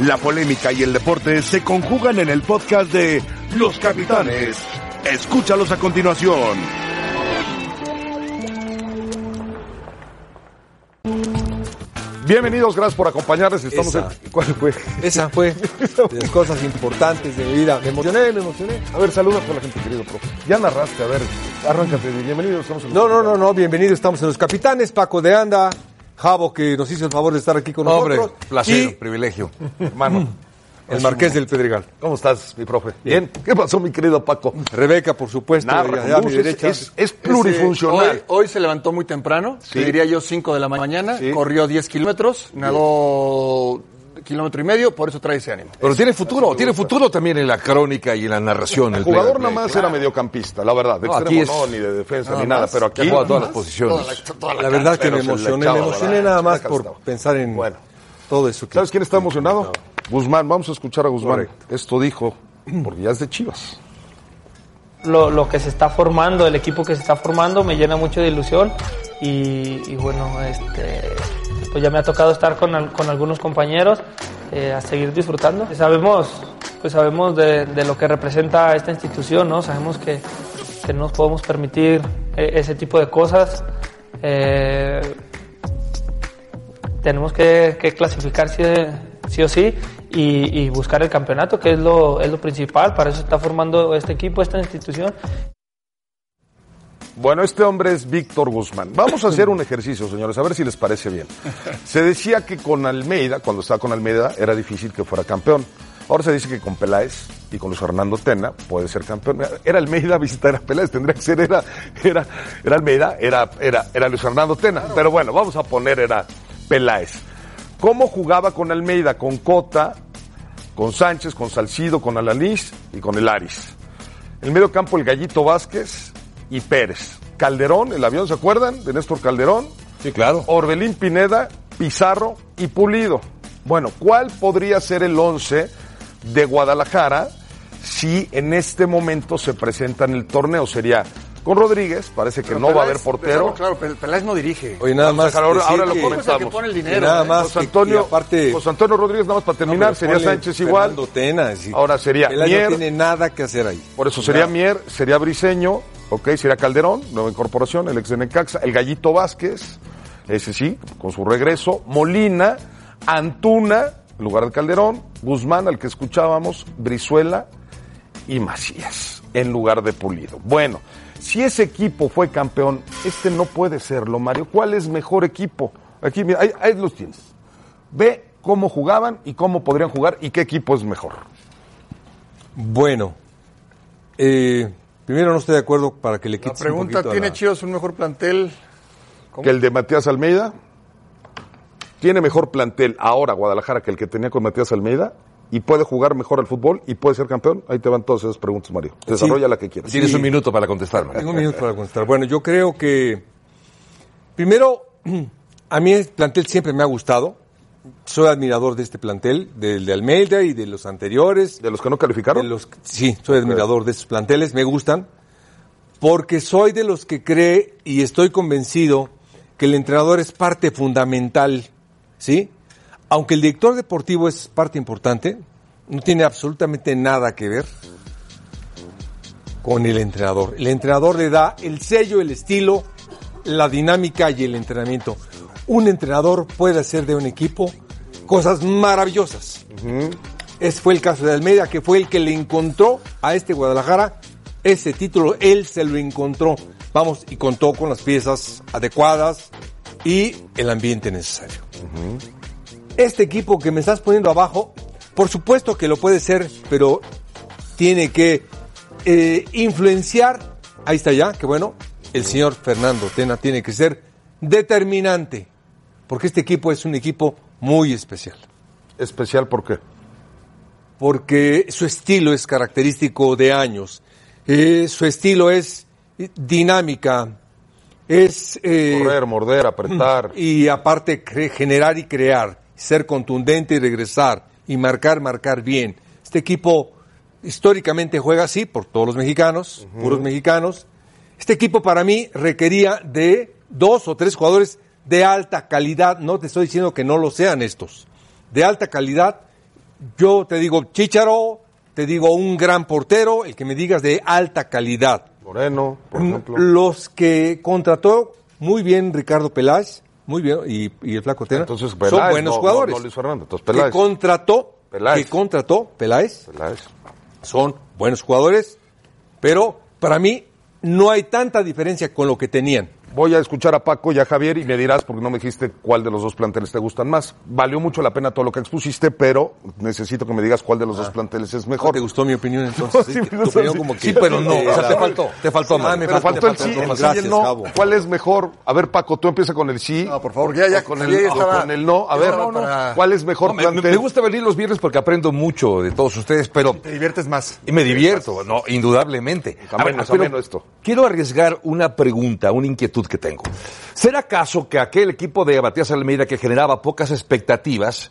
La polémica y el deporte se conjugan en el podcast de Los Capitanes. Escúchalos a continuación. Bienvenidos, gracias por acompañarnos. Estamos Esa. en- ¿Cuál fue? Esa fue de las cosas importantes de mi vida. Me emocioné, me emocioné. A ver, saludos a la gente, querido profe. Ya narraste, a ver, arráncate. Bienvenidos, estamos en No, no, no, no, bienvenido. Estamos en Los Capitanes, Paco de Anda, Javo, que nos hizo el favor de estar aquí con Hombre, nosotros. placer, Y privilegio. Hermano, el Marqués del Pedregal. ¿cómo estás, mi profe? Bien. ¿Qué pasó, mi querido Paco? Rebeca, por supuesto, Narra, allá a mi derecha. es, es plurifuncional. Hoy, hoy se levantó muy temprano, Sí. diría yo 5 de la mañana, Sí. corrió 10 kilómetros, nadó kilómetro y medio, por eso trae ese ánimo. Pero tiene futuro, tiene futuro también en la crónica y en la narración. El el jugador nada más era mediocampista, la verdad. De No, extremo aquí es- no, ni de defensa, nada ni nada. más. Pero aquí todas las posiciones. La verdad que me emocioné, me emocioné nada más por pensar en Bueno. todo eso. que- ¿Sabes quién está emocionado? Guzmán. Vamos a escuchar a Guzmán. Correcto. Esto dijo, porque ya es de Chivas. lo, lo que se está formando, el equipo que se está formando, me llena mucho de ilusión y, y bueno, este, pues ya me ha tocado estar con, con algunos compañeros eh, a seguir disfrutando. Sabemos, pues sabemos de, de lo que representa esta institución, ¿no? Sabemos que, que no nos podemos permitir eh, ese tipo de cosas. Eh, tenemos que, que clasificar sí, sí o sí y, y buscar el campeonato, que es lo, es lo principal. Para eso está formando este equipo, esta institución. Bueno, este hombre es Víctor Guzmán. Vamos a hacer un ejercicio, señores, a ver si les parece bien. Se decía que con Almeida, cuando estaba con Almeida, era difícil que fuera campeón. Ahora se dice que con Peláez y con Luis Fernando Tena puede ser campeón. Era Almeida visitar a Peláez, tendría que ser, era, era, era Almeida, era, era, era Luis Fernando Tena. Pero bueno, vamos a poner, era Peláez. ¿Cómo jugaba con Almeida? Con Cota, con Sánchez, con Salcido, con Alanís y con el Aris. En el medio campo el Gallito Vázquez y Pérez. Calderón, el avión, ¿se acuerdan? De Néstor Calderón. Sí, claro. Orbelín Pineda, Pizarro y Pulido. Bueno, ¿cuál podría ser el 11 de Guadalajara si en este momento se presenta en el torneo? Sería con Rodríguez, parece que no va a haber portero. Claro, Pel- Peláez no dirige. Oye, nada más. dejar ahora- ahora lo que- comentamos. que pone el que dinero. nada ¿eh? más. José que- Antonio, y aparte. José Antonio Rodríguez, nada más para terminar, sería Sánchez igual. Fernando Tena, es decir, Ahora sería Peláez Mier. no tiene nada que hacer ahí. Por eso sería Mier, sería Briseño, ok, sería Calderón, nueva incorporación, el ex de Necaxa, el Gallito Vázquez, ese sí, con su regreso, Molina, Antuna, en lugar de Calderón, Guzmán, al que escuchábamos, Brizuela y Macías, en lugar de Pulido. Bueno, si ese equipo fue campeón, este no puede serlo, Mario. ¿Cuál es mejor equipo? Aquí, mira, ahí, ahí los tienes. Ve cómo jugaban y cómo podrían jugar y qué equipo es mejor. Bueno, eh, primero no estoy de acuerdo para que le La quites un pregunta, ¿tiene la- Chivas un mejor plantel? que el de Matías Almeida. Tiene mejor plantel ahora Guadalajara que el que tenía con Matías Almeida y puede jugar mejor al fútbol y puede ser campeón. Ahí te van todas esas preguntas, Mario. Desarrolla la que quieras. Tienes Sí. un minuto para contestar. Mario. Tengo un minuto para contestar. Bueno, yo creo que primero a mí el plantel siempre me ha gustado. Soy admirador de este plantel, del de Almeida y de los anteriores. De los que no calificaron. De los, sí, soy admirador de estos planteles, me gustan, porque soy de los que cree y estoy convencido que el entrenador es parte fundamental, ¿sí? Aunque el director deportivo es parte importante, no tiene absolutamente nada que ver con el entrenador. El entrenador le da el sello, el estilo, la dinámica y el entrenamiento. Un entrenador puede hacer de un equipo cosas maravillosas. Ese fue el caso de Almeida, que fue el que le encontró a este Guadalajara ese título. Él se lo encontró. Vamos, y contó con las piezas adecuadas y el ambiente necesario. Este equipo que me estás poniendo abajo, por supuesto que lo puede ser, pero tiene que eh, influenciar. Ahí está ya, que bueno, el señor Fernando Tena tiene que ser determinante, porque este equipo es un equipo muy especial Especial, ¿por qué? porque su estilo es característico de años. Eh, su estilo es dinámica, es... eh, Correr, morder, apretar. y aparte generar y crear, ser contundente y regresar, y marcar, marcar bien. Este equipo históricamente juega así, por todos los mexicanos, puros mexicanos. Este equipo para mí requería de dos o tres jugadores de alta calidad, no te estoy diciendo que no lo sean estos, de alta calidad Yo te digo Chicharo, te digo un gran portero, el que me digas de alta calidad. Moreno, por ejemplo. Los que contrató muy bien Ricardo Peláez, muy bien, y, y el Flaco Tena, Entonces, son Peláez, buenos no- no- jugadores. no Luis Fernando, entonces que Peláez. contrató, Peláez. que contrató Peláez, Peláez. son buenos jugadores, pero para mí no hay tanta diferencia con lo que tenían. Voy a escuchar a Paco y a Javier y me dirás, porque no me dijiste cuál de los dos planteles te gustan más. Valió mucho la pena todo lo que expusiste, pero necesito que me digas cuál de los dos planteles es mejor. ¿Te gustó mi opinión entonces? Sí, tu opinión sí. como que- Sí, pero no. Eh, O sea, te faltó. Te faltó, Ah, Mario. me faltó, faltó el te sí, faltó, el sí y gracias, el no. ¿Cuál es mejor? A ver, Paco, tú empieza con el sí. No, por favor, ya, ya, con el, ya estaba- con el no. A ver, para- ¿cuál es mejor No, me, plantel? me gusta venir los viernes porque aprendo mucho de todos ustedes, pero Te diviertes más. y me divierto, no, indudablemente. Pero ameno esto. Quiero arriesgar una pregunta, una inquietud que tengo. ¿Será acaso que aquel equipo de Matías Almeida que generaba pocas expectativas,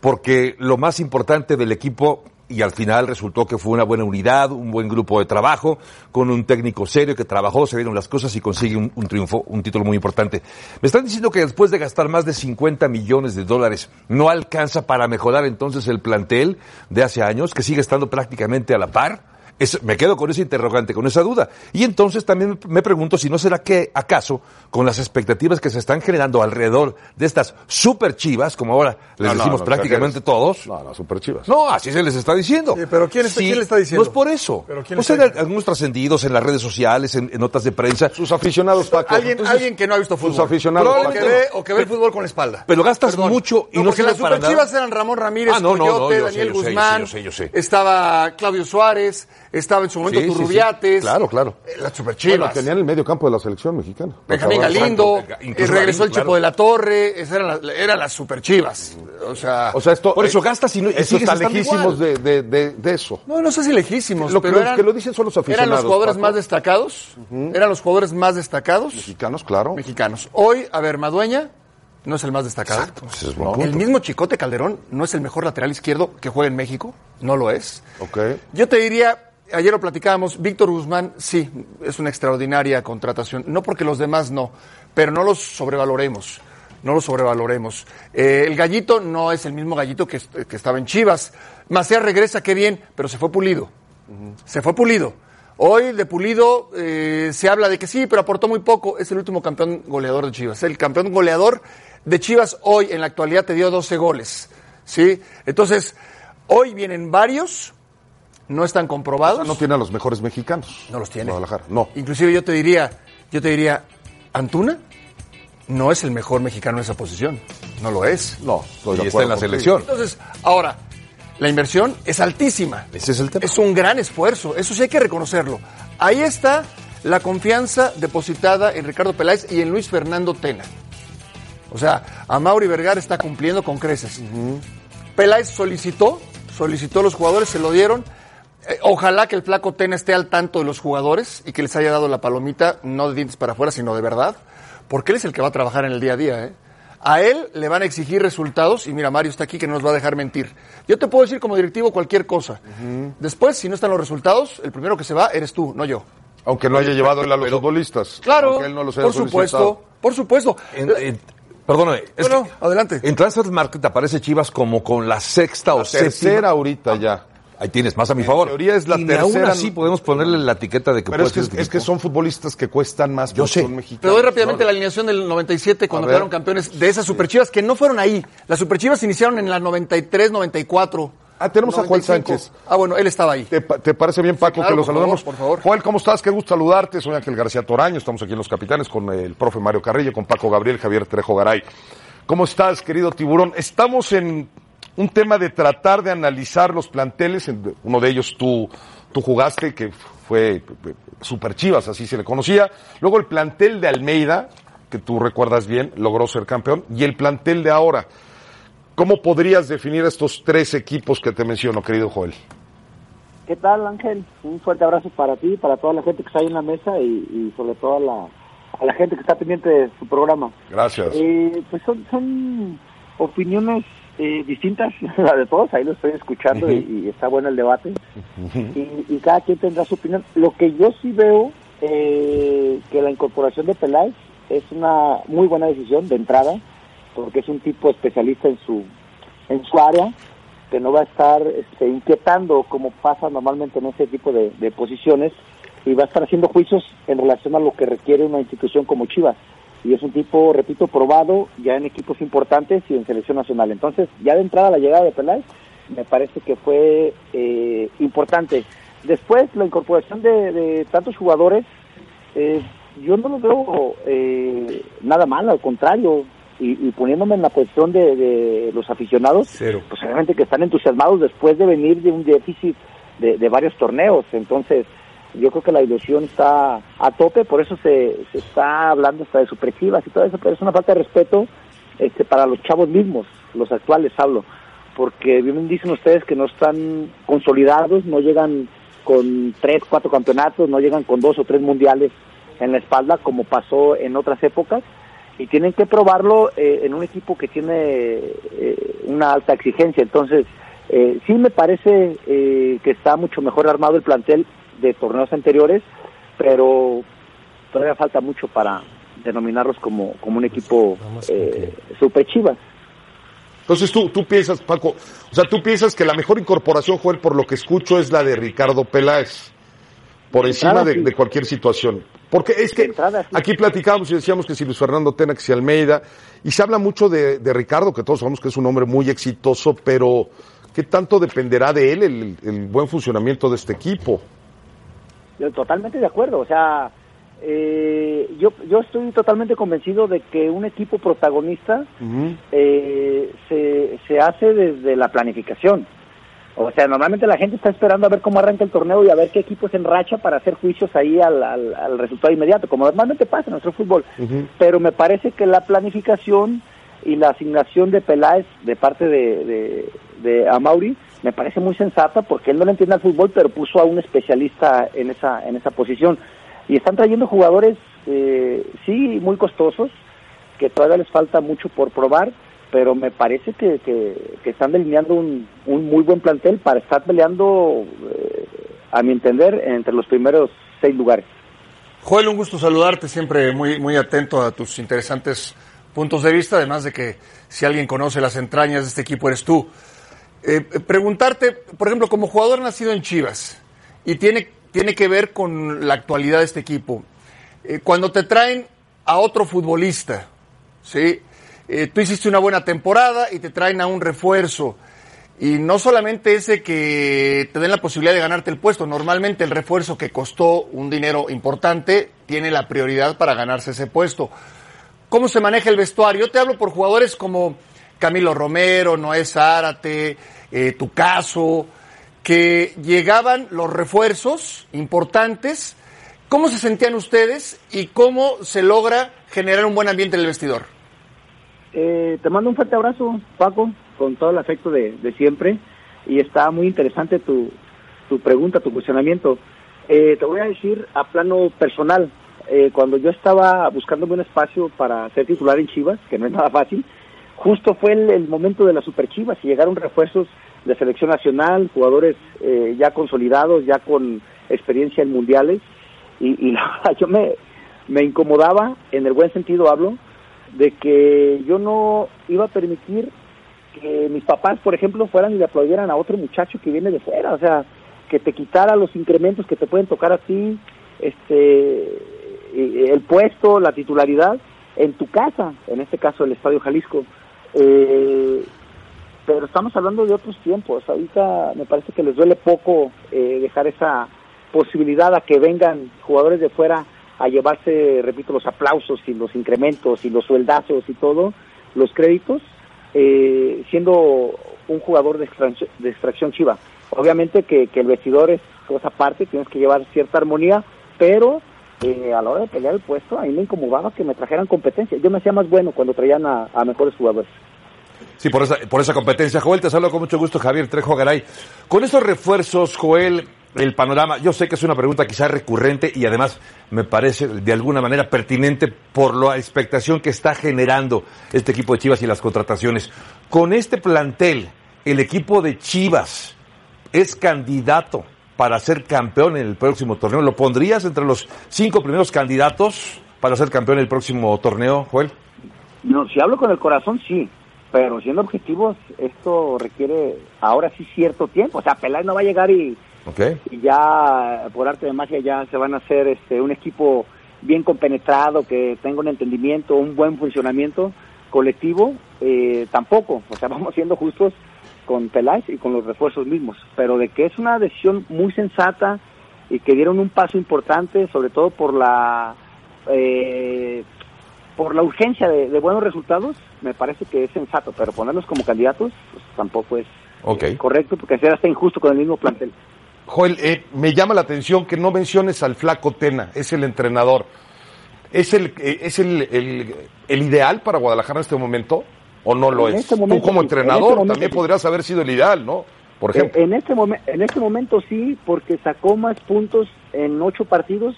porque lo más importante del equipo y al final resultó que fue una buena unidad, un buen grupo de trabajo, con un técnico serio que trabajó, se vieron las cosas y consigue un, un triunfo, un título muy importante. Me están diciendo que después de gastar más de 50 millones de dólares, no alcanza para mejorar entonces el plantel de hace años, que sigue estando prácticamente a la par. Es- me quedo con ese interrogante, con esa duda. Y entonces también me pregunto si no será que, acaso, con las expectativas que se están generando alrededor de estas super chivas, como ahora les No, decimos no, prácticamente todos, No, no, super chivas. no, así se les está diciendo. Sí, pero ¿quién está- quién le está diciendo? No es por eso. ¿Pero quién o le sea, está diciendo? algunos trascendidos en las redes sociales, en, en notas de prensa. Sus aficionados, Paco. Alguien, Entonces, alguien que no ha visto fútbol. Sus aficionados, que, ve, o que ve el fútbol con la espalda. Pero gastas mucho y no porque las para superchivas nada. eran Ramón Ramírez, Ah, no, no, no, Coyote, Daniel yo sé, yo sé, Guzmán, yo sé, yo sé. estaba Claudio Suárez, estaba en su momento Sí. Turrubiates. Claro, claro. eh, Las Bueno, superchivas. tenían el medio campo de la selección mexicana. Benjamín Galindo, Franco, eh, regresó el Chepo claro. de la Torre, esas eran, las- eran las superchivas. O sea, O sea, esto. Por eso eh, gastas y no- y eso sigues está estando lejísimos de, de, de, de eso. no, no sé si lejísimos, Lo pero los eran, que lo dicen son los eran los aficionados, jugadores Paco. más destacados, eran los jugadores más destacados Mexicanos, claro. mexicanos. Hoy, a ver, Madueña no es el más destacado. Ese es buen El mismo Chicote Calderón no es el mejor lateral izquierdo que juega en México, no lo es. Ok. Yo te diría, ayer lo platicábamos, Víctor Guzmán sí, es una extraordinaria contratación, no porque los demás no, pero no los sobrevaloremos, no los sobrevaloremos. Eh, el gallito no es el mismo gallito que, que estaba en Chivas. Macías regresa, qué bien, pero se fue pulido. Se fue pulido. Hoy de Pulido eh, se habla de que sí, pero aportó muy poco. Es el último campeón goleador de Chivas. El campeón goleador de Chivas hoy en la actualidad te dio 12 goles. ¿sí? Entonces, hoy vienen varios, no están comprobados. No tiene a los mejores mexicanos. No los tiene. Guadalajara. No. Inclusive yo te diría, yo te diría, Antuna no es el mejor mexicano en esa posición. No lo es. No. estoy de Y está en la contigo. selección. Entonces, ahora, la inversión es altísima. Ese es el tema. Es un gran esfuerzo, eso sí hay que reconocerlo. Ahí está la confianza depositada en Ricardo Peláez y en Luis Fernando Tena. O sea, a Mauri Vergara está cumpliendo con creces. Peláez solicitó, solicitó a los jugadores, se lo dieron. Eh, ojalá que el flaco Tena esté al tanto de los jugadores y que les haya dado la palomita, no de dientes para afuera, sino de verdad, porque él es el que va a trabajar en el día a día. ¿eh? A él le van a exigir resultados y mira, Mario está aquí que no nos va a dejar mentir. Yo te puedo decir como directivo cualquier cosa. Después, si no están los resultados, el primero que se va eres tú, no yo. Aunque no haya llevado él a los futbolistas. Claro, Aunque él no los haya por supuesto, por supuesto. En- en- perdóname. es que adelante. En Transfer Market aparece Chivas como con la sexta o tercera séptima. ahorita ya. Ahí tienes, más a mi favor. teoría es la y tercera, aún así ¿no? podemos ponerle la etiqueta de que Pero es que, es que son futbolistas que cuestan más. Yo sé. mexicanos. doy rápidamente la alineación del 97 cuando quedaron campeones de esas superchivas que no fueron ahí. Las superchivas iniciaron en la 93, 94. Ah, tenemos a Joel 95. Sánchez. Ah, bueno, él estaba ahí. ¿Te, pa- te parece bien, Paco, claro, que lo por saludamos? favor, por favor. Joel, ¿cómo estás? Qué gusto saludarte. Soy Ángel García Toraño. Estamos aquí en Los Capitanes con el profe Mario Carrillo, con Paco Gabriel, Javier Trejo Garay. ¿Cómo estás, querido tiburón? Estamos en un tema de tratar de analizar los planteles. En- Uno de ellos tú, tú jugaste, que fue Super Chivas, así se le conocía. Luego el plantel de Almeida, que tú recuerdas bien, logró ser campeón. Y el plantel de ahora. ¿Cómo podrías definir estos tres equipos que te menciono, querido Joel? ¿Qué tal, Ángel? Un fuerte abrazo para ti, para toda la gente que está ahí en la mesa y, y sobre todo a la, a la gente que está pendiente de su programa. Gracias. Eh, pues son, son opiniones eh, distintas, la de todos, ahí lo estoy escuchando y, y está bueno el debate. y, y cada quien tendrá su opinión. Lo que yo sí veo, eh, que la incorporación de Peláez es una muy buena decisión de entrada, porque es un tipo especialista en su, en su área. que no va a estar este, inquietando como pasa normalmente en ese tipo de, de posiciones y va a estar haciendo juicios en relación a lo que requiere una institución como Chivas. Y es un tipo, repito, probado ya en equipos importantes y en selección nacional. Entonces, ya de entrada la llegada de Peláez me parece que fue eh, importante. Después, la incorporación de, de tantos jugadores, eh, yo no lo veo eh, nada mal, al contrario, y, y poniéndome en la posición de, de los aficionados, Cero. pues obviamente que están entusiasmados después de venir de un déficit de, de varios torneos. Entonces, yo creo que la ilusión está a tope, por eso se, se está hablando hasta de superchivas y todo eso, pero es una falta de respeto este, para los chavos mismos, los actuales hablo, porque bien dicen ustedes que no están consolidados, no llegan con tres, cuatro campeonatos, no llegan con dos o tres mundiales en la espalda como pasó en otras épocas y tienen que probarlo eh, en un equipo que tiene eh, una alta exigencia. Entonces, eh, sí me parece eh, que está mucho mejor armado el plantel de torneos anteriores, pero todavía falta mucho para denominarlos como, como un equipo eh, super chivas. Entonces tú, tú piensas, Paco, o sea, tú piensas que la mejor incorporación, Joel, por lo que escucho, es la de Ricardo Peláez, por De encima entrada, de, sí. de cualquier situación. Porque es que entrada, sí. aquí platicábamos y decíamos que si Luis Fernando Tena, que si Almeida, y se habla mucho de, de Ricardo, que todos sabemos que es un hombre muy exitoso, pero ¿qué tanto dependerá de él el, el buen funcionamiento de este equipo? Yo totalmente de acuerdo, o sea, eh, yo, yo estoy totalmente convencido de que un equipo protagonista eh, se, se hace desde la planificación. O sea, normalmente la gente está esperando a ver cómo arranca el torneo y a ver qué equipo se enracha para hacer juicios ahí al, al, al resultado inmediato, como normalmente pasa en nuestro fútbol. Pero me parece que la planificación y la asignación de Peláez de parte de, de, de Amauri me parece muy sensata porque él no le entiende al fútbol, pero puso a un especialista en esa, en esa posición. Y están trayendo jugadores, eh, sí, muy costosos, que todavía les falta mucho por probar, pero me parece que, que, que están delineando un, un muy buen plantel para estar peleando, eh, a mi entender, entre los primeros seis lugares. Joel, un gusto saludarte, siempre muy, muy atento a tus interesantes puntos de vista, además de que si alguien conoce las entrañas de este equipo eres tú. Eh, preguntarte, por ejemplo, como jugador nacido en Chivas, y tiene, tiene que ver con la actualidad de este equipo, eh, cuando te traen a otro futbolista, ¿sí? Eh, tú hiciste una buena temporada y te traen a un refuerzo. Y no solamente ese que te den la posibilidad de ganarte el puesto, normalmente el refuerzo que costó un dinero importante tiene la prioridad para ganarse ese puesto. ¿Cómo se maneja el vestuario? Yo te hablo por jugadores como Camilo Romero, Noé Zárate, eh, tu caso, que llegaban los refuerzos importantes. ¿Cómo se sentían ustedes y cómo se logra generar un buen ambiente en el vestidor? Eh, te mando un fuerte abrazo, Paco, con todo el afecto de, de siempre. Y está muy interesante tu, tu pregunta, tu cuestionamiento. Eh, te voy a decir a plano personal, eh, cuando yo estaba buscándome un espacio para ser titular en Chivas, que no es nada fácil, justo fue el, momento de las Super Chivas y llegaron refuerzos de selección nacional, jugadores eh, ya consolidados, ya con experiencia en mundiales. Y, y la yo me, me incomodaba, en el buen sentido hablo, de que yo no iba a permitir que mis papás, por ejemplo, fueran y le aplaudieran a otro muchacho que viene de fuera, o sea, que te quitara los incrementos que te pueden tocar a ti, este, el puesto, la titularidad en tu casa, en este caso el Estadio Jalisco. Eh, pero estamos hablando de otros tiempos. Ahorita me parece que les duele poco eh, dejar esa posibilidad a que vengan jugadores de fuera a llevarse, repito, los aplausos y los incrementos y los sueldazos y todo, los créditos, eh, siendo un jugador de extracción, de extracción chiva. Obviamente que, que el vestidor es cosa aparte, tienes que llevar cierta armonía, pero eh, a la hora de pelear el puesto, a mí me incomodaba que me trajeran competencia. Yo me hacía más bueno cuando traían a, mejores jugadores. Sí, por esa, por esa competencia. Joel, te saludo con mucho gusto, Javier Trejo Garay. Con estos refuerzos, Joel, el panorama, yo sé que es una pregunta quizás recurrente y además me parece de alguna manera pertinente por la expectación que está generando este equipo de Chivas y las contrataciones. Con este plantel, el equipo de Chivas es candidato para ser campeón en el próximo torneo. ¿Lo pondrías entre los cinco primeros candidatos para ser campeón en el próximo torneo, Joel? No, si hablo con el corazón, sí. pero siendo objetivos, esto requiere ahora sí cierto tiempo. O sea, Peláez no va a llegar y, y ya por arte de magia ya se van a hacer este un equipo bien compenetrado, que tenga un entendimiento, un buen funcionamiento colectivo, eh, tampoco. O sea, vamos siendo justos con Peláez y con los refuerzos mismos. Pero de que es una decisión muy sensata y que dieron un paso importante, sobre todo por la eh, por la urgencia de, de buenos resultados, me parece que es sensato, pero ponerlos como candidatos pues, tampoco es Ok. correcto, porque será hasta injusto con el mismo plantel. Joel, eh, me llama la atención que no menciones al flaco Tena, es el entrenador. ¿Es el, eh, es el, el- el ideal para Guadalajara en este momento o no lo En es? este momento Tú como en entrenador este momento también podrías haber sido el ideal, ¿no? Por ejemplo. en este en este momento sí, porque sacó más puntos en ocho partidos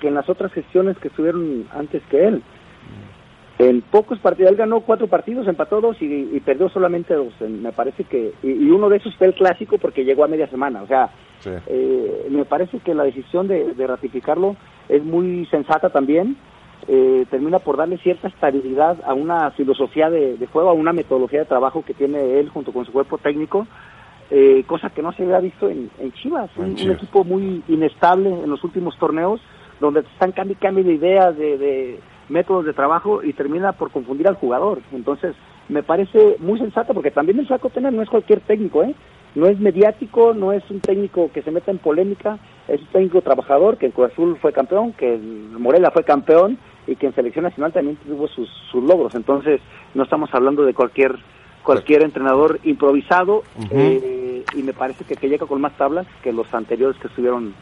que en las otras gestiones que estuvieron antes que él. En pocos partidos, él ganó cuatro partidos, empató dos y, y perdió solamente dos. Me parece que, y, y uno de esos fue el clásico porque llegó a media semana. O sea, Sí. eh, me parece que la decisión de, de ratificarlo es muy sensata también. Eh, termina por darle cierta estabilidad a una filosofía de, de juego, a una metodología de trabajo que tiene él junto con su cuerpo técnico, eh, cosa que no se había visto en, en Chivas, un, un Chivas. equipo muy inestable en los últimos torneos, donde están cambiando y cambio de ideas, de, de métodos de trabajo y termina por confundir al jugador. Entonces, me parece muy sensato, porque también el Flaco Tena no es cualquier técnico, ¿eh? No es mediático, no es un técnico que se meta en polémica, es un técnico trabajador, que en Cruz Azul fue campeón, que en Morelia fue campeón y que en Selección Nacional también tuvo sus, sus logros. Entonces, no estamos hablando de cualquier cualquier entrenador improvisado eh, y me parece que, que llega con más tablas que los anteriores que estuvieron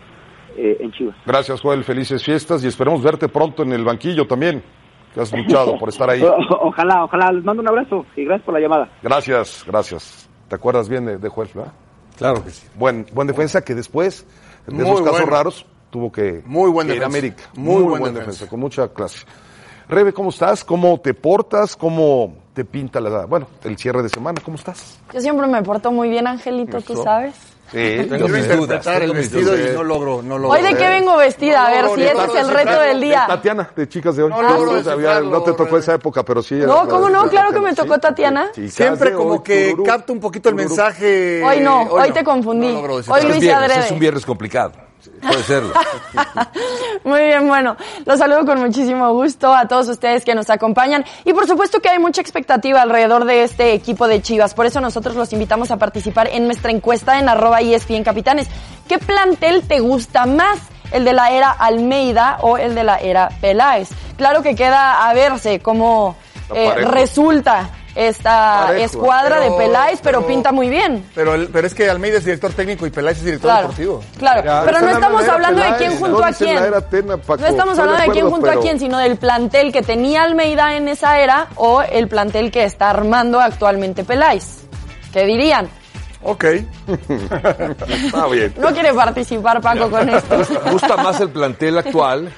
eh, en Chivas. Gracias, Joel. Felices fiestas y esperemos verte pronto en el banquillo también. Que has luchado por estar ahí. O- ojalá, ojalá. Les mando un abrazo y gracias por la llamada. Gracias, gracias. ¿Te acuerdas bien de, de Joel, verdad? Claro que sí. Buen, buen defensa que después de Muy esos casos bueno. raros tuvo que, Muy buen que ir a. América. Muy buen buen defensa. defensa, con mucha clase. Rebe, ¿cómo estás? ¿Cómo te portas? ¿Cómo te pinta la bueno, el cierre de semana? ¿Cómo estás? Yo siempre me porto muy bien, Angelito, tú sabes. Sí, Tengo interpretar el vestido y no logro, no logro. Hoy de qué vengo vestida, a ver si ese es el reto del día. Tatiana, de chicas de hoy. No te tocó esa época, pero sí. No, ¿cómo no? Claro que me tocó Tatiana. Siempre como que capta un poquito el mensaje. Hoy no, hoy te confundí. Hoy lo Es hice viernes, adrede. es un viernes complicado. Puede serlo. Muy bien, bueno, los saludo con muchísimo gusto a todos ustedes que nos acompañan y por supuesto que hay mucha expectativa alrededor de este equipo de Chivas, por eso nosotros los invitamos a participar en nuestra encuesta en arroba ESPN Capitanes. ¿Qué plantel te gusta más? ¿El de la era Almeida o el de la era Peláez? Claro que queda a verse cómo eh, resulta esta Parejo, escuadra pero- de Peláez, pero, pero- pinta muy bien. Pero, el- pero es que Almeida es director técnico y Peláez es director Claro, deportivo. claro. Ya, pero no estamos hablando de quién junto a quién. la era Tena, Paco. no estamos hablando de, de quién junto a quién, sino del plantel que tenía Almeida en esa era o el plantel que está armando actualmente Peláez. ¿Qué dirían? Ok. Está bien. No quiere participar Paco con esto. Me gusta más el plantel actual,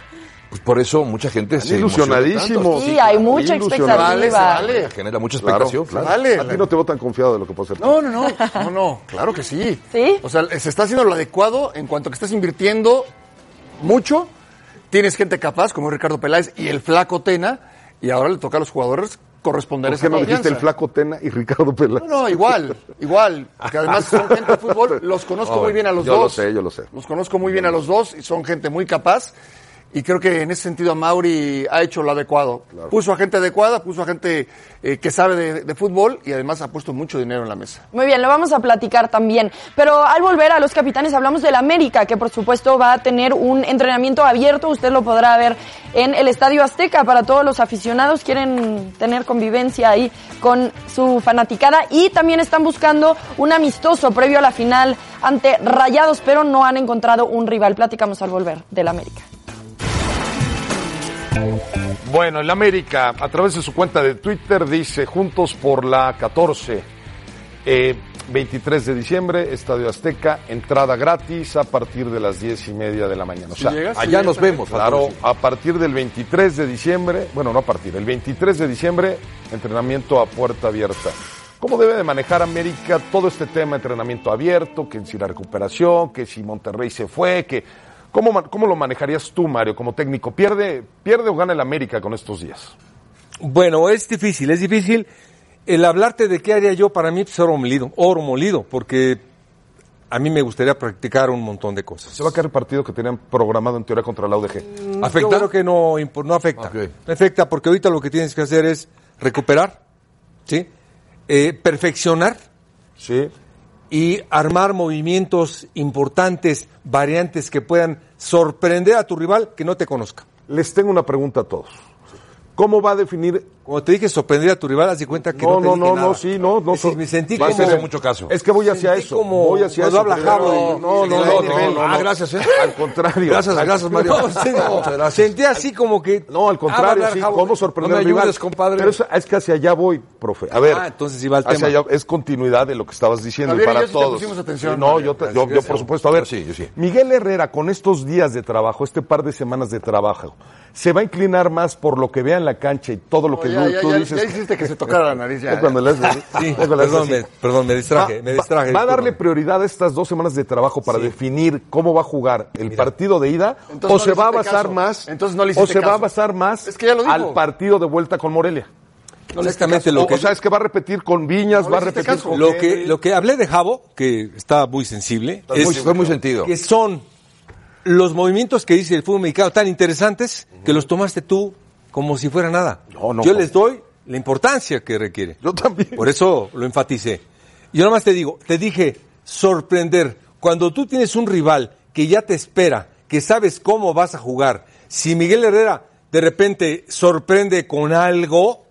pues por eso mucha gente se Ilusionadísimo. Sí, hay mucha Ilusionado. Vale, expectativa. vale. Genera mucha Claro, expectación. claro. Vale. A ti no te veo tan confiado de lo que puede ser. No, no, no, no, no, claro que sí. ¿Sí? O sea, se está haciendo lo adecuado en cuanto que estás invirtiendo mucho, tienes gente capaz como Ricardo Peláez y el flaco Tena, y ahora le toca a los jugadores corresponder ¿Por esa qué no dijiste el flaco Tena y Ricardo Peláez? No, no, igual, igual, porque además son gente de fútbol, los conozco Oh, muy bien a los yo dos. lo sé, yo lo sé. Los conozco muy bien a los dos y son gente muy capaz. Y creo que en ese sentido Mauri ha hecho lo adecuado. Puso a gente adecuada, puso a gente eh, que sabe de, de fútbol y además ha puesto mucho dinero en la mesa. Muy bien, lo vamos a platicar también. Pero al volver a los capitanes hablamos del América, que por supuesto va a tener un entrenamiento abierto. Usted lo podrá ver en el Estadio Azteca para todos los aficionados. Quieren tener convivencia ahí con su fanaticada. Y también están buscando un amistoso previo a la final ante Rayados, pero no han encontrado un rival. Platicamos al volver del América. Bueno, el América, a través de su cuenta de Twitter, dice Juntos por la 14. Eh, 23 de diciembre, Estadio Azteca, entrada gratis a partir de las 10 y media de la mañana. O sea, llegas, Allá nos vemos. Claro, a partir del 23 de diciembre, bueno, no a partir, el 23 de diciembre, entrenamiento a puerta abierta. ¿Cómo debe de manejar América todo este tema, entrenamiento abierto, que si la recuperación, que si Monterrey se fue, que ¿cómo, cómo lo manejarías tú, Mario, como técnico? ¿Pierde, ¿Pierde o gana el América con estos días? Bueno, es difícil, es difícil. El hablarte de qué haría yo para mí es oro molido, oro molido, porque a mí me gustaría practicar un montón de cosas. Se va a caer el partido que tenían programado en teoría contra la UDG. ¿Afecta? Yo creo que no, no afecta. No afecta porque ahorita lo que tienes que hacer es recuperar, ¿sí? Eh, perfeccionar Sí. Y armar movimientos importantes, variantes que puedan sorprender a tu rival que no te conozca. Les tengo una pregunta a todos. ¿Cómo va a definir Cuando te dije sorprender a tu rival, haz de cuenta que No, no, te no, dije no, nada. no, sí, no, no. Es decir, me sentí Va a como... ser mucho caso. Es que voy hacia Sentí eso. como voy hacia cuando eso. habla pero- Javo No, no, no, Ah, no. gracias, ¿eh? Al contrario. Gracias, gracias, Mario. No, gracias. Sentí así como que... No, al Ah, contrario, hablar sí. Javo. ¿Cómo sorprender al rival? compadre. Pero es, es que hacia allá voy, profe. A ver. Ah, entonces iba al hacia tema. allá es continuidad de lo que estabas diciendo Javier y y para yo todos. pusimos atención, Sí, no, Mario. yo, te- yo, yo, por supuesto. A ver, Sí, yo sí. Miguel Herrera, con estos días de trabajo, este par de semanas de trabajo, ¿se va a inclinar más por lo que vea en la cancha y todo lo que ya, tú, ya, tú ya, dices? ya hiciste que se tocara la nariz ya. Es cuando le haces- Sí, es cuando le haces perdón, me, perdón, me distraje, Va- me distraje. Va, a darle prioridad a estas dos semanas de trabajo para definir cómo va a jugar el partido de ida Entonces o no se va a basar caso. más Entonces no le o se va a basar más Es que ya lo dijo. al partido de vuelta con Morelia. Honestamente, O, lo que, o sea, es que va a repetir con Viñas, No va a repetir con lo que lo que hablé de Javo, que está muy sensible, es fue muy sentido. que son los movimientos que dice el fútbol mexicano tan interesantes que los tomaste tú como si fuera nada. No, no, Yo les doy la importancia que requiere. Yo también. Por eso lo enfaticé. Yo nada más te digo, te dije sorprender. Cuando tú tienes un rival que ya te espera, que sabes cómo vas a jugar, si Miguel Herrera de repente sorprende con algo,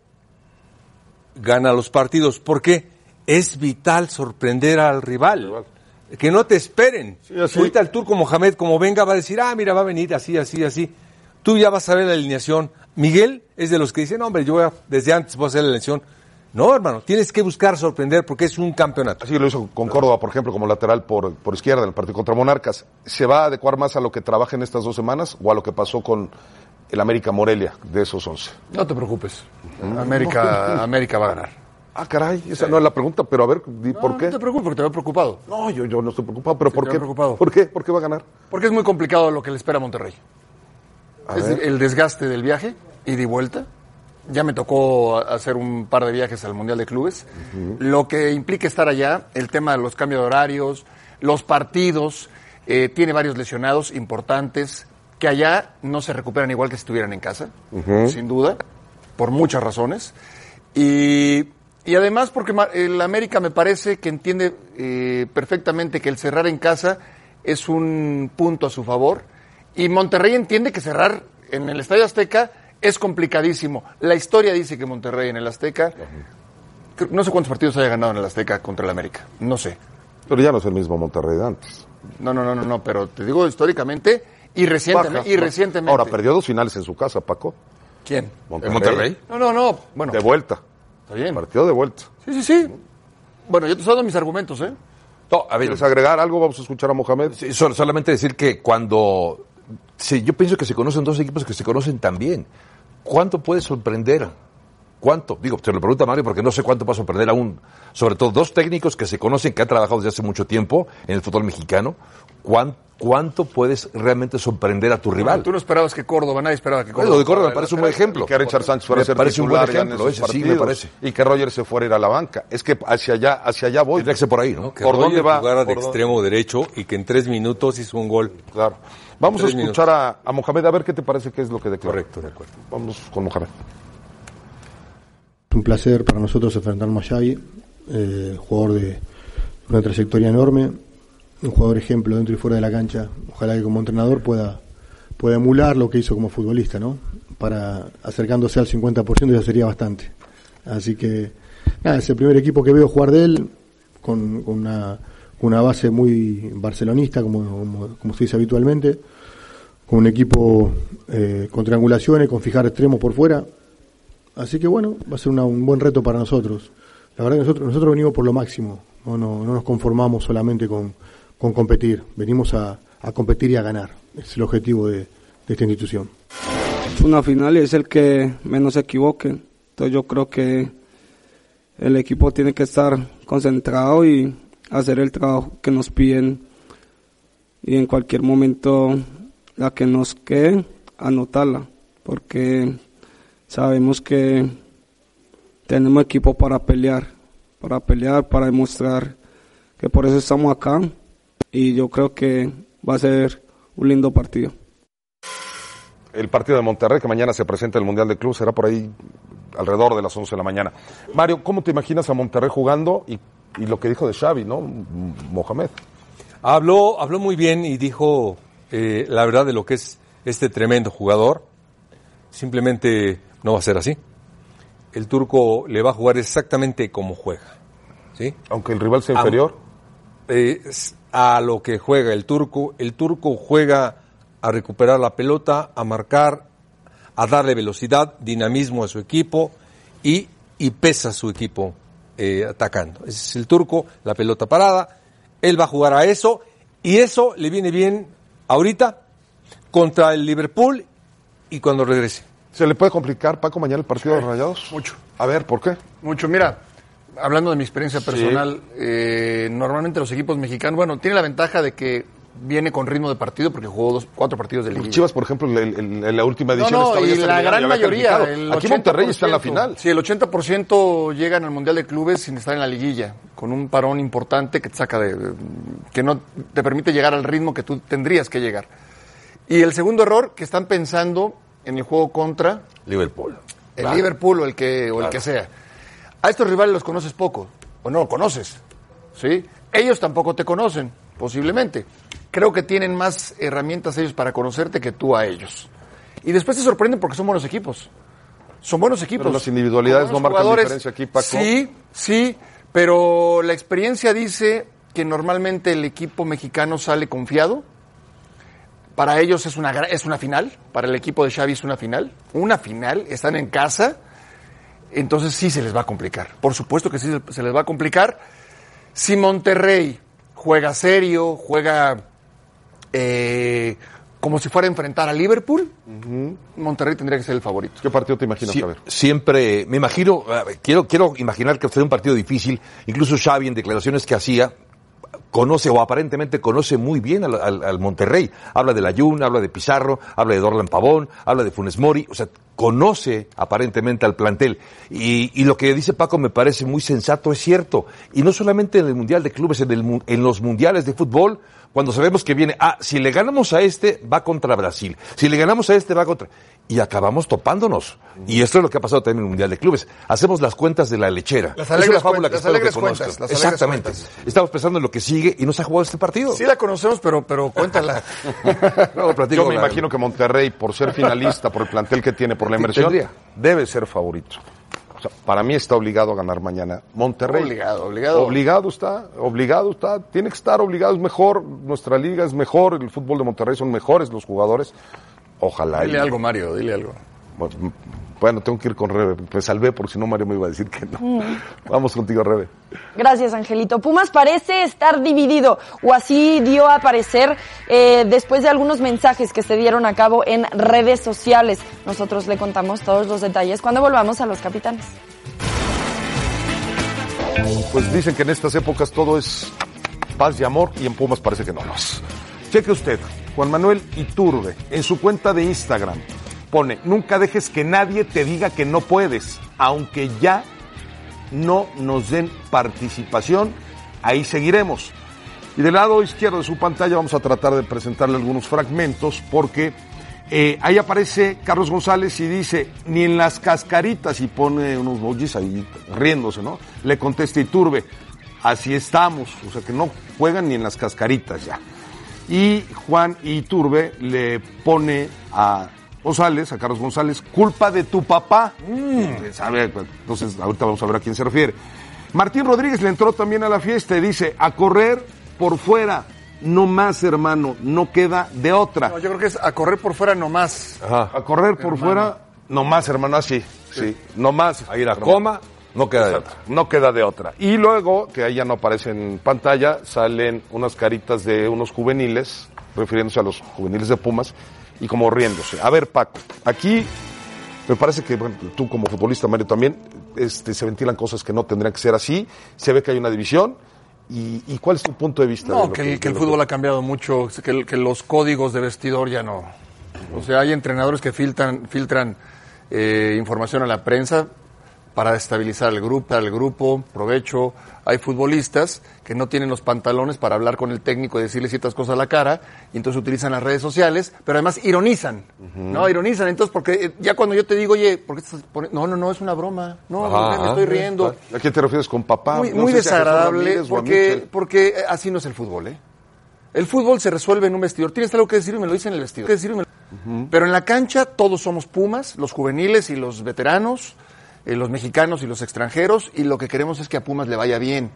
gana los partidos. ¿Por qué? Es vital sorprender al rival. Que no te esperen. Sí, así. Ahorita el turco Mohamed, como venga, va a decir, ah, mira, va a venir así, así, así. Tú ya vas a ver la alineación. Miguel es de los que dicen, no, hombre, yo voy a- desde antes voy a hacer la alineación. No, hermano, tienes que buscar sorprender porque es un campeonato. Así lo hizo con Córdoba, por ejemplo, como lateral por, por izquierda en el partido contra Monarcas. ¿Se va a adecuar más a lo que trabaja en estas dos semanas o a lo que pasó con el América Morelia de esos 11? No te preocupes. América, América va a ganar. Ah, caray, esa no es la pregunta, pero a ver, ¿por qué? No te preocupes porque te veo preocupado. No, yo, yo no estoy preocupado, pero ¿por qué? preocupado. ¿Por qué? ¿Por qué va a ganar? Porque es muy complicado lo que le espera a Monterrey. A es ver. el desgaste del viaje, ida y vuelta. Ya me tocó hacer un par de viajes al Mundial de Clubes. Lo que implica estar allá, el tema de los cambios de horarios, los partidos, eh, tiene varios lesionados importantes que allá no se recuperan igual que si estuvieran en casa, sin duda, por muchas razones. Y, y además porque el América me parece que entiende eh, perfectamente que el cerrar en casa es un punto a su favor. Y Monterrey entiende que cerrar en el Estadio Azteca es complicadísimo. La historia dice que Monterrey en el Azteca, no sé cuántos partidos haya ganado en el Azteca contra el América, no sé. Pero ya no es el mismo Monterrey de antes. No, no, no, no, no, pero te digo históricamente y recientemente. Baja, y recientemente. Ahora, perdió dos finales en su casa, Paco. ¿Quién? ¿En Monterrey? No, no, no. Bueno, De vuelta. Está bien. Partido de vuelta. Sí, sí, sí. Bueno, yo te estoy dando mis argumentos, ¿eh? No, a ver, ¿Quieres agregar algo? Vamos a escuchar a Mohamed. Sí, sol- solamente decir que cuando. Sí, yo pienso que se conocen dos equipos que se conocen también. ¿Cuánto puede sorprender? ¿Cuánto? Digo, te lo pregunta Mario porque no sé cuánto va a sorprender aún. Sobre todo dos técnicos que se conocen, que han trabajado desde hace mucho tiempo en el fútbol mexicano. ¿Cuán- ¿Cuánto puedes realmente sorprender a tu rival? Tú no esperabas que Córdoba, nadie esperaba que Córdoba. lo de Córdoba me parece un buen ejemplo. que Richard Sánchez fuera Me a ser parece un buen titular ya en ejemplo, esos ese sí me parece. Y que Roger se fuera a ir a la banca. Es que hacia allá, hacia allá voy. Tendría que ser por ahí, ¿no? Que ¿Por Roger dónde va? jugara de extremo derecho y que en tres minutos hizo un gol. Claro. Vamos a escuchar a, a Mohamed a ver qué te parece que es lo que declara. Correcto, de acuerdo. Vamos con Mohamed. Un placer para nosotros enfrentarnos a Xavi, eh, jugador de una trayectoria enorme, un jugador ejemplo dentro y fuera de la cancha. Ojalá que como entrenador pueda, pueda emular lo que hizo como futbolista, ¿no? Para acercándose al 50% ya sería bastante. Así que, nada, es el primer equipo que veo jugar de él, con, con una, con una base muy barcelonista, como, como, como se dice habitualmente, con un equipo eh, con triangulaciones, con fijar extremos por fuera, Así que bueno, va a ser una- un buen reto para nosotros. La verdad que nosotros, nosotros venimos por lo máximo, no, no, no nos conformamos solamente con, con competir, venimos a, a competir y a ganar. Es el objetivo de, de esta institución. Es una final y es el que menos se equivoque. Entonces yo creo que el equipo tiene que estar concentrado y hacer el trabajo que nos piden y en cualquier momento la que nos quede anotarla porque sabemos que tenemos equipo para pelear, para pelear, para demostrar que por eso estamos acá y yo creo que va a ser un lindo partido. El partido de Monterrey, que mañana se presenta en el Mundial de Club, será por ahí alrededor de las 11 de la mañana. Mario, ¿cómo te imaginas a Monterrey jugando y, y lo que dijo de Xavi, ¿no? Mohamed. Habló, habló muy bien y dijo eh, la verdad de lo que es este tremendo jugador. Simplemente no va a ser así. El turco le va a jugar exactamente como juega. ¿sí? Aunque el rival sea inferior. Eh, a lo que juega el turco. El turco juega a recuperar la pelota, a marcar, a darle velocidad, dinamismo a su equipo y, y pesa a su equipo eh, atacando. Ese es el turco, la pelota parada. Él va a jugar a eso y eso le viene bien ahorita contra el Liverpool y cuando regrese. ¿Se le puede complicar, Paco, mañana el partido de los Rayados? Mucho. A ver, ¿por qué? Mucho, mira, hablando de mi experiencia personal, eh, normalmente los equipos mexicanos, bueno, tiene la ventaja de que viene con ritmo de partido porque jugó dos, cuatro partidos de liguilla. Chivas, por ejemplo, en, la última No, edición no, ya y la gran mayoría. Aquí Monterrey está en la 80%. final. Sí, el 80% llegan al Mundial de Clubes sin estar en la liguilla, con un parón importante que te saca de. que no te permite llegar al ritmo que tú tendrías que llegar. Y el segundo error, que están pensando en el juego contra Liverpool. el Liverpool o el que o el que sea. A estos rivales los conoces poco o no lo conoces, ¿sí? Ellos tampoco te conocen, posiblemente. Creo que tienen más herramientas ellos para conocerte que tú a ellos. Y después te sorprenden porque son buenos equipos. Son buenos equipos. Pero las individualidades no marcan diferencia aquí, Paco. Sí, sí, pero la experiencia dice que normalmente el equipo mexicano sale confiado. Para ellos es una, es una final, para el equipo de Xavi es una final. Una final, están en casa, entonces sí se les va a complicar. Por supuesto que sí se- les va a complicar. Si Monterrey juega serio, juega eh, como si fuera a enfrentar a Liverpool, Monterrey tendría que ser el favorito. ¿Qué partido te imaginas, Sie- siempre, me imagino, quiero, quiero imaginar que fue un partido difícil. Incluso Xavi, en declaraciones que hacía, conoce o aparentemente conoce muy bien al, al- al Monterrey. Habla de Layun, habla de Pizarro, habla de Dorlan Pavón, habla de Funes Mori, o sea, conoce aparentemente al plantel. Y, y lo que dice Paco me parece muy sensato, es cierto. Y no solamente en el Mundial de Clubes, en, el en los Mundiales de Fútbol, cuando sabemos que viene, ah, si le ganamos a este, va contra Brasil. Si le ganamos a este, va contra... Y acabamos topándonos. Y esto es lo que ha pasado también en el Mundial de Clubes. Hacemos las cuentas de la lechera. Las es una fábula cuentas, que las espero que cuentas, las Exactamente. cuentas. Estamos pensando en lo que sigue y no se ha jugado este partido. Sí la conocemos, pero, pero cuéntala. No, platico Yo me la- imagino que Monterrey, por ser finalista, por el plantel que tiene, por la inversión, debe ser favorito. O sea, para mí está obligado a ganar mañana. Monterrey. Obligado, obligado. Obligado está, obligado está. Tiene que estar obligado, es mejor. Nuestra liga es mejor, el fútbol de Monterrey son mejores los jugadores. Ojalá. y- Dile algo, Mario, dile algo. Bueno, Bueno, tengo que ir con Rebe. Me salvé porque si no Mario me iba a decir que no. Vamos contigo, Rebe. Gracias, Angelito. Pumas parece estar dividido, o así dio a parecer eh, después de algunos mensajes que se dieron a cabo en redes sociales. Nosotros le contamos todos los detalles cuando volvamos a los capitanes. Pues dicen que en estas épocas todo es paz y amor y en Pumas parece que no lo es. Cheque usted, Juan Manuel Iturbe, en su cuenta de Instagram, pone, nunca dejes que nadie te diga que no puedes, aunque ya no nos den participación, ahí seguiremos. Y del lado izquierdo de su pantalla vamos a tratar de presentarle algunos fragmentos porque eh, ahí aparece Carlos González y dice, ni en las cascaritas, y pone unos emojis ahí riéndose, ¿no? Le contesta Iturbe, así estamos, o sea que no juegan ni en las cascaritas ya. Y Juan Iturbe le pone a González, a Carlos González, culpa de tu papá. Mm, ¿sabe? Entonces, ahorita vamos a ver a quién se refiere. Martín Rodríguez le entró también a la fiesta y dice, a correr por fuera, no más hermano, no queda de otra. No, yo creo que es a correr por fuera nomás. A correr por fuera, no más hermano, así, sí, no más. A ir a coma, no queda de Exacto, No queda de otra. Y luego, que ahí ya no aparece en pantalla, salen unas caritas de unos juveniles, refiriéndose a los juveniles de Pumas, y como riéndose. A ver, Paco, aquí me parece que bueno, tú como futbolista, Mario, también este, se ventilan cosas que no tendrían que ser así. Se ve que hay una división. ¿Y, y cuál es tu punto de vista? No, que, el, que el fútbol ha cambiado mucho, que, el- que los códigos de vestidor ya no. O sea, hay entrenadores que filtran, filtran eh, información a la prensa para estabilizar el grupo, al grupo, provecho. Hay futbolistas que no tienen los pantalones para hablar con el técnico y decirle ciertas cosas a la cara, y entonces utilizan las redes sociales, pero además ironizan, ¿no? Ironizan, entonces, porque eh, ya cuando yo te digo, oye, ¿por qué estás poniendo? No, no, no, es una broma, no, Ajá. me estoy riendo. ¿A qué te refieres con papá? Muy, No desagradable, porque, porque eh, así no es el fútbol, ¿eh? El fútbol se resuelve en un vestidor. Tienes algo que decir y me lo dice en el vestidor. ¿Qué decir y me lo- Pero en la cancha todos somos Pumas, los juveniles y los veteranos, eh, los mexicanos y los extranjeros, y lo que queremos es que a Pumas le vaya bien.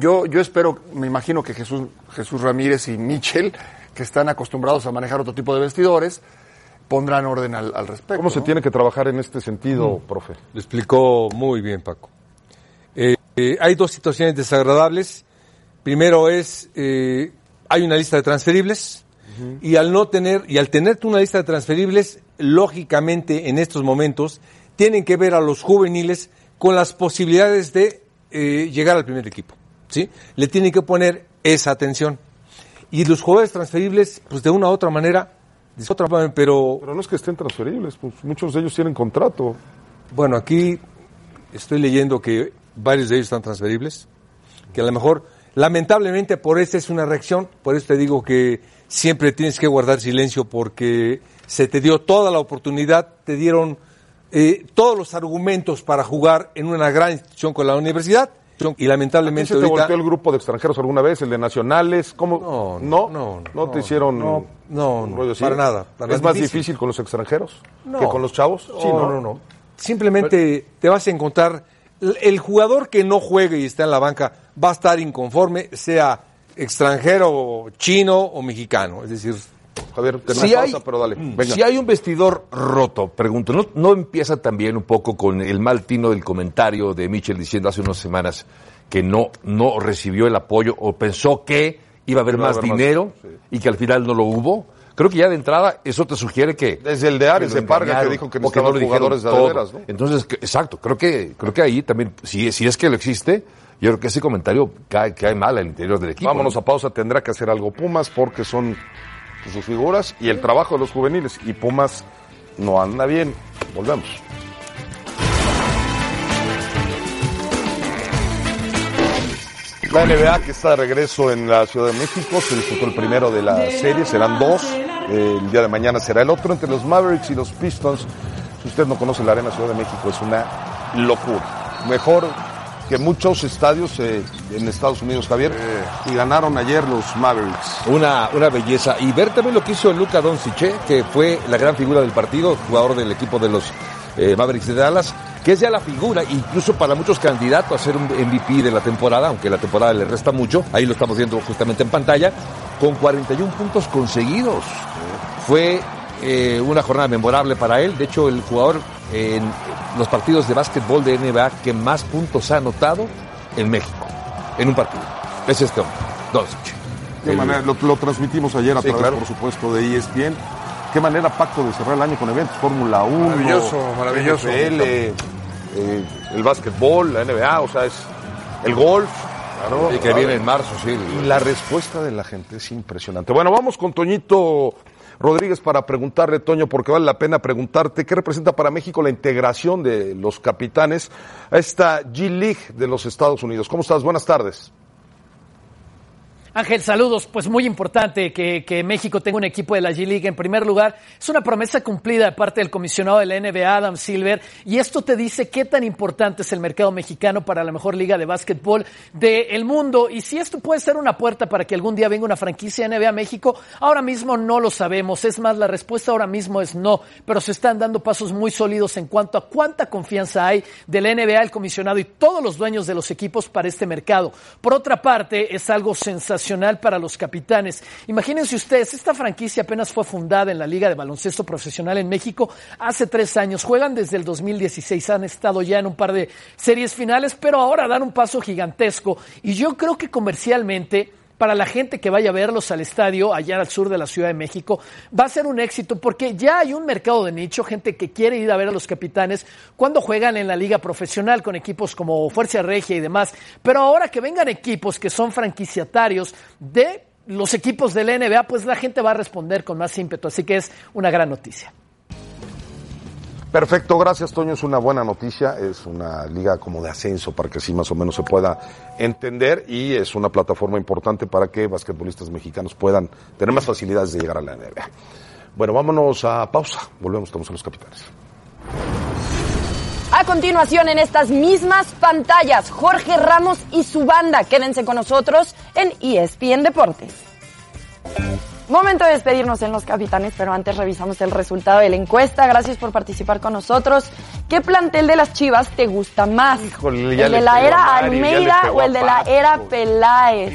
Yo, yo espero, me imagino que Jesús, Jesús Ramírez y Michel, que están acostumbrados a manejar otro tipo de vestidores, pondrán orden al, al respecto. ¿Cómo se ¿no? tiene que trabajar en este sentido, profe? Lo explicó muy bien Paco. Eh, eh, hay dos situaciones desagradables. Primero es, eh, hay una lista de transferibles y al no tener, y al tener tú una lista de transferibles, lógicamente en estos momentos tienen que ver a los juveniles con las posibilidades de eh, llegar al primer equipo. ¿sí? Le tienen que poner esa atención. Y los jugadores transferibles, pues de una u otra manera, de otra manera, pero Pero no es que estén transferibles, pues muchos de ellos tienen contrato. bueno, aquí estoy leyendo que varios de ellos están transferibles, que a lo mejor, lamentablemente por esta es una reacción, por eso te digo que siempre tienes que guardar silencio porque se te dio toda la oportunidad, te dieron eh, todos los argumentos para jugar en una gran institución con la universidad y ¿A ti lamentablemente se te ahorita... volteó el grupo de extranjeros alguna vez, el de nacionales? ¿Cómo? No, ¿No? no, no, ¿No te hicieron no, no, no, rollo para nada, para ¿Es más Difícil. difícil con los extranjeros No. que con los chavos? Sí, no, no, no. Simplemente te vas a encontrar el jugador que no juegue y está en la banca va a estar inconforme, sea extranjero, chino o mexicano. Es decir, Javier, tenemos Si hay, pausa, pero dale. Venga. si hay un vestidor roto, pregunto, ¿no, ¿no empieza también un poco con el mal tino del comentario de Mitchell diciendo hace unas semanas que no, no recibió el apoyo o pensó que iba a haber más haber más, dinero sí. y que al final no lo hubo? Creo que ya de entrada eso te sugiere que... Desde el de Ares que de Parga que dijo que necesitaban no jugadores de veras. ¿no? Entonces, que- exacto, creo que, creo que ahí también, si, si es que lo existe, yo creo que ese comentario cae, cae mal al interior del equipo. Vámonos ¿no? a pausa, tendrá que hacer algo Pumas porque son sus figuras y el trabajo de los juveniles. Y Pumas no anda bien. Volvemos. La NBA que está de regreso en la Ciudad de México, se disputó el primero de la serie, serán dos, el día de mañana será el otro entre los Mavericks y los Pistons. Si usted no conoce la Arena Ciudad de México, es una locura. Mejor que muchos estadios eh, en Estados Unidos, Javier, y ganaron ayer los Mavericks. Una, una belleza. Y ver también lo que hizo Luca Doncic, ¿eh? que fue la gran figura del partido, jugador del equipo de los eh, Mavericks de Dallas, que es ya la figura, incluso para muchos candidatos a ser un MVP de la temporada, aunque la temporada le resta mucho, ahí lo estamos viendo justamente en pantalla, con 41 puntos conseguidos. Fue eh, una jornada memorable para él, de hecho el jugador en los partidos de básquetbol de NBA que más puntos ha anotado en México, en un partido. Es este hombre, Doncic. Qué El- manera, lo, lo transmitimos ayer a Sí, través, claro. por supuesto, de ESPN. Qué manera, Paco, de cerrar el año con eventos. Fórmula 1, Maravilloso, maravilloso. NFL, eh, el básquetbol, la NBA, o sea, es el golf. claro. Y que viene en marzo, sí. Y la respuesta de la gente es impresionante. Bueno, vamos con Toñito Rodríguez para preguntarle, Toño, porque vale la pena preguntarte, ¿qué representa para México la integración de los capitanes a esta G-League de los Estados Unidos? ¿Cómo estás? Buenas tardes. Ángel, saludos. Pues muy importante que, México tenga un equipo de la G-League. En primer lugar, es una promesa cumplida de parte del comisionado de la NBA, Adam Silver, y esto te dice qué tan importante es el mercado mexicano para la mejor liga de básquetbol del mundo. Y si esto puede ser una puerta para que algún día venga una franquicia NBA a México, ahora mismo no lo sabemos. Es más, la respuesta ahora mismo es no, pero se están dando pasos muy sólidos en cuanto a cuánta confianza hay de la NBA, el comisionado y todos los dueños de los equipos para este mercado. Por otra parte, es algo sensacional para los capitanes. Imagínense ustedes, esta franquicia apenas fue fundada en la Liga de Baloncesto Profesional en México hace tres años. Juegan desde el 2016, han estado ya en un par de series finales, pero ahora dan un paso gigantesco. Y yo creo que comercialmente para la gente que vaya a verlos al estadio allá al sur de la Ciudad de México, va a ser un éxito porque ya hay un mercado de nicho, gente que quiere ir a ver a los capitanes cuando juegan en la liga profesional con equipos como Fuerza Regia y demás. Pero ahora que vengan equipos que son franquiciatarios de los equipos de la NBA, pues la gente va a responder con más ímpetu. Así que es una gran noticia. Perfecto, gracias Toño, es una buena noticia, es una liga como de ascenso para que así más o menos se pueda entender y es una plataforma importante para que basquetbolistas mexicanos puedan tener más facilidades de llegar a la NBA. Bueno, vámonos a pausa, volvemos, estamos en los capitanes. A continuación, en estas mismas pantallas, Jorge Ramos y su banda. Quédense con nosotros en ESPN Deportes. Momento de despedirnos en los capitanes, pero antes revisamos el resultado de la encuesta. Gracias por participar con nosotros. ¿Qué plantel de las Chivas te gusta más? Híjole, ya ¿El de la era Mario, Almeida o el de la era Peláez?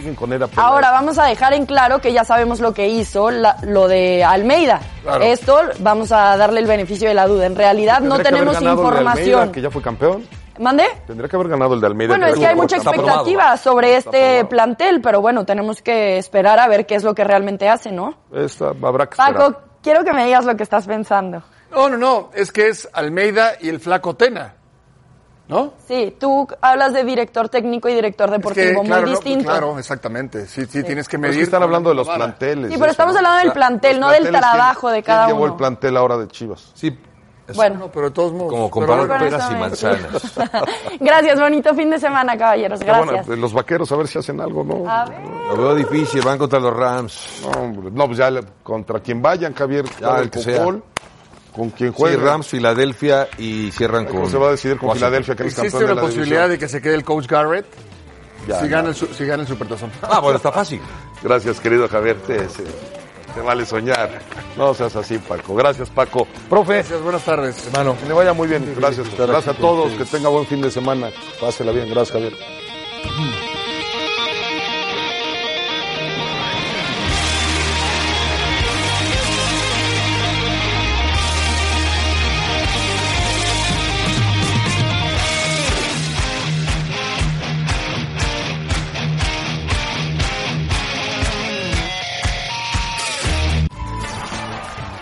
Ahora vamos a dejar en claro que ya sabemos lo que hizo la- lo de Almeida. Claro. Esto vamos a darle el beneficio de la duda. En realidad no tenemos Almeida, información. que ya fue campeón. ¿Mande? Tendría que haber ganado el de Almeida. Bueno, es que hay mucha expectativa sobre este plantel, pero bueno, tenemos que esperar a ver qué es lo que realmente hace, ¿no? Esta, habrá que esperar. Paco, quiero que me digas lo que estás pensando. No, no, no, es que es Almeida y el flaco Tena. ¿No? Sí, tú hablas de director técnico y director Es que, deportivo, claro, muy no, distinto. claro, exactamente. Sí, sí, tienes que medir. es que están hablando de los planteles. Sí, pero eso, estamos ¿no? hablando del O sea, plantel, no del trabajo ¿quién- de cada ¿quién llevó uno? el plantel ahora de Chivas? Sí, Bueno, No, pero de todos modos. como comparar bueno, peras y manzanas. gracias, bonito fin de semana, caballeros, gracias. bueno, los vaqueros a ver si hacen algo, ¿no? A ver. Lo veo difícil, van contra los Rams. No, hombre, no, pues ya le- contra quien vayan, Javier, Ya, el que sea. fútbol, con quien Sí, juegue. Rams, Filadelfia y cierran ¿Cómo con. se va a decidir con Washington. Filadelfia que es ¿Existe campeón de una la posibilidad división? de que se quede el coach Garrett? Ya, si, ya. gana el, si gana el Supertazón. Ah, bueno, está fácil. Gracias, querido Javier. Te, se- te vale soñar. No seas así, Paco. Gracias, Paco. Profe, Gracias, buenas tardes. hermano, que le vaya muy bien. Gracias. Gracias a todos. Que tenga buen fin de semana. Pásela bien. Gracias, Javier.